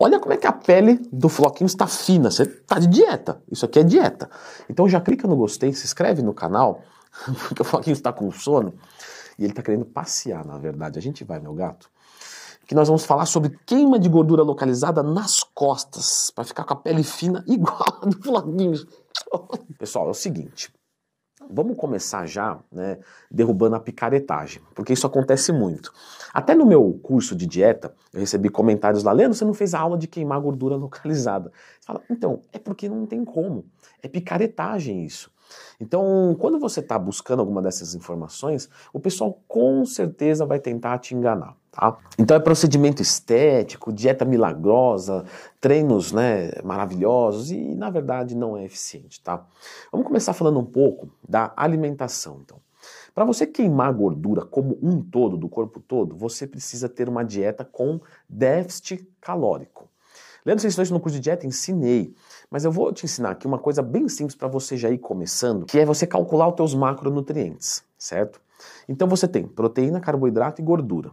Olha como é que a pele do Floquinho está fina. Você está de dieta. Isso aqui é dieta. Então já clica no gostei, se inscreve no canal, porque o Floquinho está com sono e ele está querendo passear, na verdade. A gente vai, meu gato. Que nós vamos falar sobre queima de gordura localizada nas costas, para ficar com a pele fina igual a do Floquinho. Pessoal, é o seguinte. Vamos começar já, né, derrubando a picaretagem, porque isso acontece muito. Até no meu curso de dieta, eu recebi comentários lá, Leandro, você não fez a aula de queimar gordura localizada. Você fala, então, é porque não tem como. É picaretagem isso. Então, quando você está buscando alguma dessas informações, o pessoal com certeza vai tentar te enganar. Tá? Então é procedimento estético, dieta milagrosa, treinos né, maravilhosos e na verdade não é eficiente. Tá? Vamos começar falando um pouco da alimentação. Então. Para você queimar gordura como um todo, do corpo todo, você precisa ter uma dieta com déficit calórico. Lembra você ensinou isso no curso de dieta? Ensinei. Mas eu vou te ensinar aqui uma coisa bem simples para você já ir começando, que é você calcular os teus macronutrientes, certo? Então você tem proteína, carboidrato e gordura.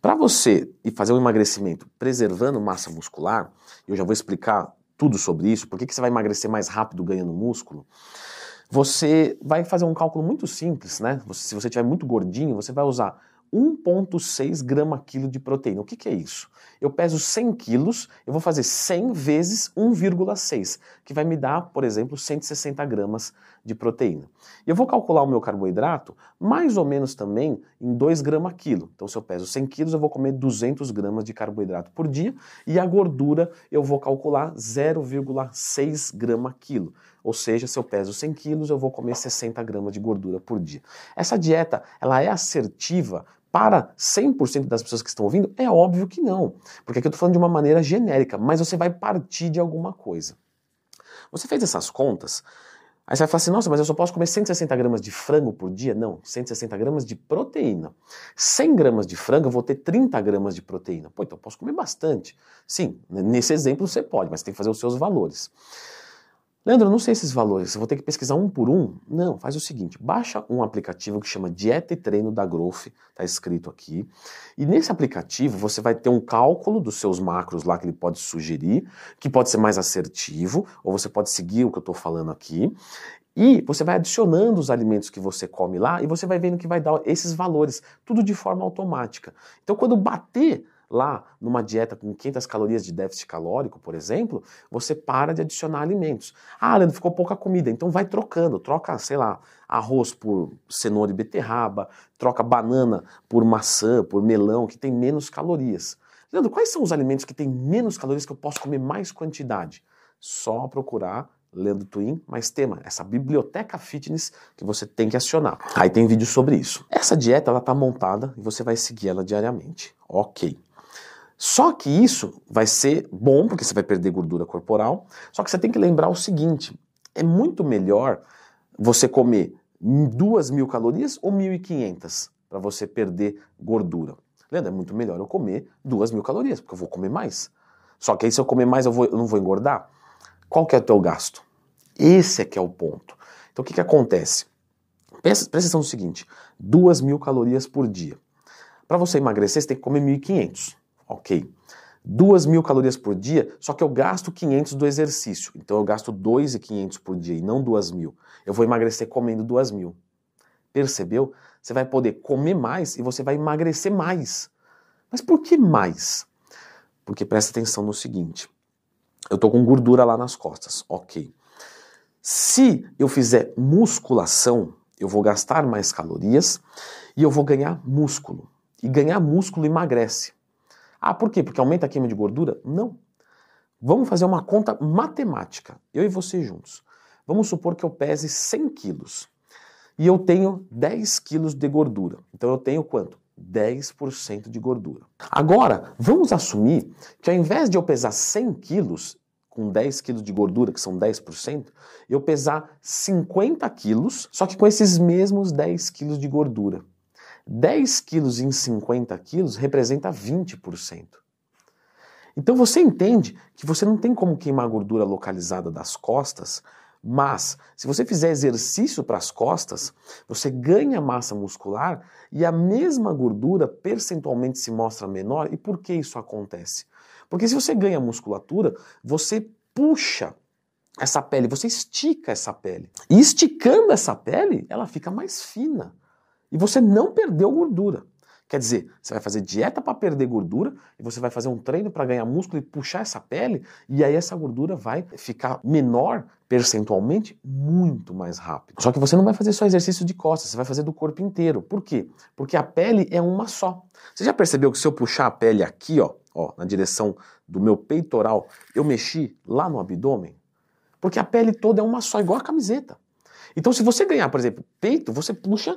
Para você fazer um emagrecimento preservando massa muscular, eu já vou explicar tudo sobre isso, por que você vai emagrecer mais rápido ganhando músculo, você vai fazer um cálculo muito simples, né? se você estiver muito gordinho, você vai usar 1,6 grama quilo de proteína. O que, que, é isso? Eu peso 100 quilos, eu vou fazer 100 vezes 1,6, que vai me dar, por exemplo, 160 gramas de proteína. E eu vou calcular o meu carboidrato mais ou menos também em 2 gramas quilo. Então, se eu peso 100 quilos, eu vou comer 200 gramas de carboidrato por dia. E a gordura eu vou calcular 0,6 grama quilo. Ou seja, se eu peso 100 quilos, eu vou comer 60 gramas de gordura por dia. Essa dieta, ela é assertiva para 100% das pessoas que estão ouvindo? É óbvio que não. Porque aqui eu estou falando de uma maneira genérica, mas você vai partir de alguma coisa. Você fez essas contas, aí você vai falar assim, nossa, mas eu só posso comer 160 gramas de frango por dia? Não, 160 gramas de proteína. 100 gramas de frango, eu vou ter 30 gramas de proteína. Pô, então eu posso comer bastante. Sim, nesse exemplo você pode, mas tem que fazer os seus valores. Leandro, eu não sei esses valores, vou ter que pesquisar um por um? Não, faz o seguinte, baixa um aplicativo que chama Dieta e Treino da Growth, está escrito aqui, e nesse aplicativo você vai ter um cálculo dos seus macros lá que ele pode sugerir, que pode ser mais assertivo, ou você pode seguir o que eu estou falando aqui, e você vai adicionando os alimentos que você come lá e você vai vendo que vai dar esses valores, tudo de forma automática. Então quando bater lá numa dieta com 500 calorias de déficit calórico, por exemplo, você para de adicionar alimentos. Ah, Leandro, ficou pouca comida, então vai trocando, troca, sei lá, arroz por cenoura e beterraba, troca banana por maçã, por melão, que tem menos calorias. Leandro, quais são os alimentos que têm menos calorias que eu posso comer mais quantidade? Só procurar Leandro Twin, mais tema, essa biblioteca fitness que você tem que acionar. Aí tem vídeo sobre isso. Essa dieta ela tá montada e você vai seguir ela diariamente. Ok. Só que isso vai ser bom, porque você vai perder gordura corporal. Só que você tem que lembrar o seguinte: é muito melhor você comer duas mil calorias ou 1.500 para você perder gordura. Lembra? É muito melhor eu comer duas mil calorias, porque eu vou comer mais. Só que aí se eu comer mais eu, vou, eu não vou engordar? Qual que é o teu gasto? Esse é que é o ponto. Então o que, que acontece? Presta, presta atenção no seguinte: duas mil calorias por dia. Para você emagrecer, você tem que comer 1.500. Ok. 2 mil calorias por dia, só que eu gasto 500 do exercício. Então eu gasto 2.500 por dia e não 2 mil. Eu vou emagrecer comendo 2 mil. Percebeu? Você vai poder comer mais e você vai emagrecer mais. Mas por que mais? Porque presta atenção no seguinte. Eu tô com gordura lá nas costas, ok. Se eu fizer musculação, eu vou gastar mais calorias e eu vou ganhar músculo. E ganhar músculo emagrece. Ah, por quê? Porque aumenta a queima de gordura? Não. Vamos fazer uma conta matemática, eu e você juntos. Vamos supor que eu pese 100 quilos e eu tenho 10 quilos de gordura. Então eu tenho quanto? 10% de gordura. Agora, vamos assumir que ao invés de eu pesar 100 quilos, com 10 quilos de gordura, que são 10%, eu pesar 50 quilos, só que com esses mesmos 10 quilos de gordura. 10 quilos em 50 quilos representa 20%. Então você entende que você não tem como queimar gordura localizada das costas, mas se você fizer exercício para as costas, você ganha massa muscular e a mesma gordura percentualmente se mostra menor. E por que isso acontece? Porque se você ganha musculatura, você puxa essa pele, você estica essa pele. E esticando essa pele, ela fica mais fina. E você não perdeu gordura. Quer dizer, você vai fazer dieta para perder gordura e você vai fazer um treino para ganhar músculo e puxar essa pele, e aí essa gordura vai ficar menor percentualmente muito mais rápido. Só que você não vai fazer só exercício de costas, você vai fazer do corpo inteiro. Por quê? Porque a pele é uma só. Você já percebeu que se eu puxar a pele aqui, ó, ó, na direção do meu peitoral, eu mexi lá no abdômen? Porque a pele toda é uma só, igual a camiseta. Então, se você ganhar, por exemplo, peito, você puxa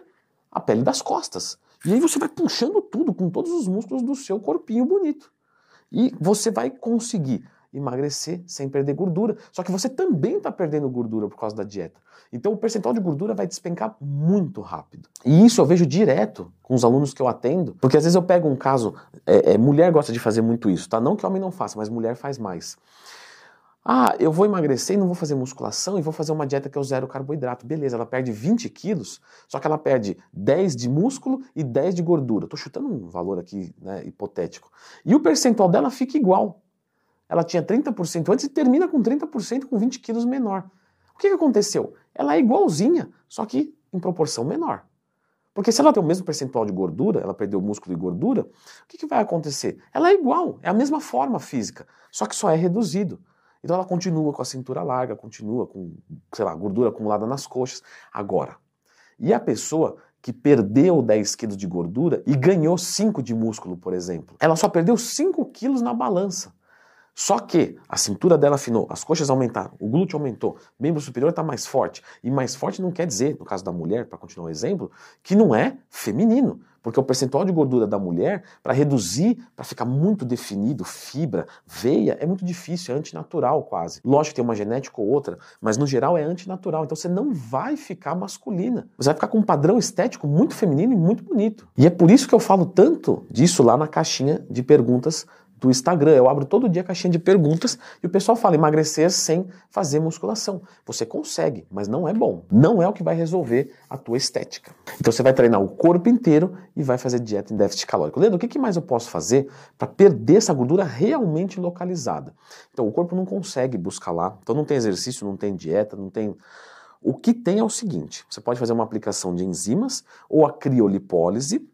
a pele das costas. E aí você vai puxando tudo com todos os músculos do seu corpinho bonito. E você vai conseguir emagrecer sem perder gordura. Só que você também está perdendo gordura por causa da dieta. Então o percentual de gordura vai despencar muito rápido. E isso eu vejo direto com os alunos que eu atendo, porque às vezes eu pego um caso, é, é, mulher gosta de fazer muito isso, tá? Não que homem não faça, mas mulher faz mais. Ah, eu vou emagrecer e não vou fazer musculação e vou fazer uma dieta que é o zero carboidrato. Beleza, ela perde 20 quilos, só que ela perde 10 de músculo e 10 de gordura. Estou chutando um valor aqui né, hipotético. E o percentual dela fica igual. Ela tinha 30% antes e termina com 30% com 20 quilos menor. O que, que aconteceu? Ela é igualzinha, só que em proporção menor. Porque se ela tem o mesmo percentual de gordura, ela perdeu músculo e gordura, o que, que vai acontecer? Ela é igual, é a mesma forma física, só que só é reduzido. Então ela continua com a cintura larga, continua com, sei lá, gordura acumulada nas coxas. Agora, e a pessoa que perdeu 10 quilos de gordura e ganhou 5 de músculo, por exemplo? Ela só perdeu 5 quilos na balança. Só que a cintura dela afinou, as coxas aumentaram, o glúteo aumentou, o membro superior está mais forte. E mais forte não quer dizer, no caso da mulher, para continuar o exemplo, que não é feminino. Porque o percentual de gordura da mulher, para reduzir, para ficar muito definido, fibra, veia, é muito difícil, é antinatural quase. Lógico que tem uma genética ou outra, mas no geral é antinatural. Então você não vai ficar masculina. Você vai ficar com um padrão estético muito feminino e muito bonito. E é por isso que eu falo tanto disso lá na caixinha de perguntas do Instagram. Eu abro todo dia a caixinha de perguntas e o pessoal fala emagrecer sem fazer musculação. Você consegue, mas não é bom. Não é o que vai resolver a tua estética. Então você vai treinar o corpo inteiro e vai fazer dieta em déficit calórico. Leandro, o que mais eu posso fazer para perder essa gordura realmente localizada? Então o corpo não consegue buscar lá. Então não tem exercício, não tem dieta, não tem o que tem é o seguinte: você pode fazer uma aplicação de enzimas ou a criolipólise,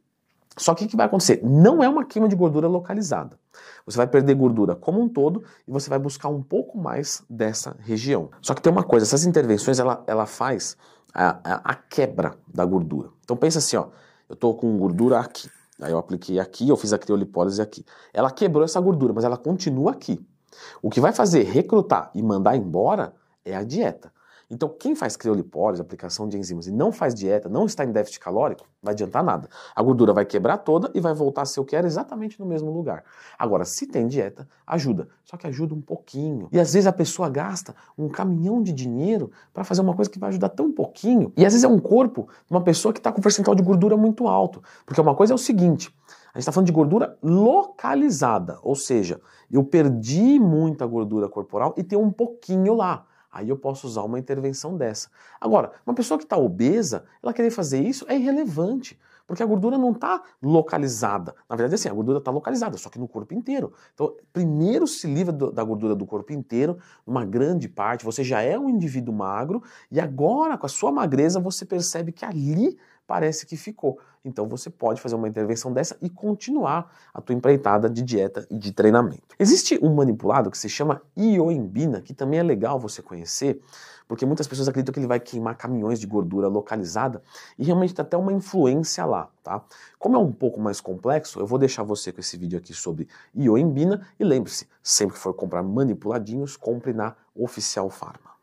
só que o que vai acontecer? Não é uma queima de gordura localizada. Você vai perder gordura como um todo e você vai buscar um pouco mais dessa região. Só que tem uma coisa, essas intervenções ela, ela faz a, a, a quebra da gordura. Então pensa assim, ó, eu estou com gordura aqui. Aí eu apliquei aqui, eu fiz a criolipólise aqui. Ela quebrou essa gordura, mas ela continua aqui. O que vai fazer recrutar e mandar embora é a dieta. Então, quem faz criolipólise, aplicação de enzimas e não faz dieta, não está em déficit calórico, não vai adiantar nada. A gordura vai quebrar toda e vai voltar a ser o que era exatamente no mesmo lugar. Agora, se tem dieta, ajuda. Só que ajuda um pouquinho. E às vezes a pessoa gasta um caminhão de dinheiro para fazer uma coisa que vai ajudar tão pouquinho. E às vezes é um corpo de uma pessoa que está com percentual de gordura muito alto. Porque uma coisa é o seguinte: a gente está falando de gordura localizada, ou seja, eu perdi muita gordura corporal e tem um pouquinho lá. Aí eu posso usar uma intervenção dessa. Agora, uma pessoa que está obesa, ela querer fazer isso é irrelevante. Porque a gordura não está localizada. Na verdade, assim, a gordura está localizada, só que no corpo inteiro. Então, primeiro se livra do, da gordura do corpo inteiro, uma grande parte. Você já é um indivíduo magro e agora, com a sua magreza, você percebe que ali parece que ficou. Então você pode fazer uma intervenção dessa e continuar a tua empreitada de dieta e de treinamento. Existe um manipulado que se chama ioimbina, que também é legal você conhecer, porque muitas pessoas acreditam que ele vai queimar caminhões de gordura localizada e realmente tem até uma influência lá, tá? Como é um pouco mais complexo, eu vou deixar você com esse vídeo aqui sobre ioimbina e lembre-se, sempre que for comprar manipuladinhos, compre na Oficial Farma.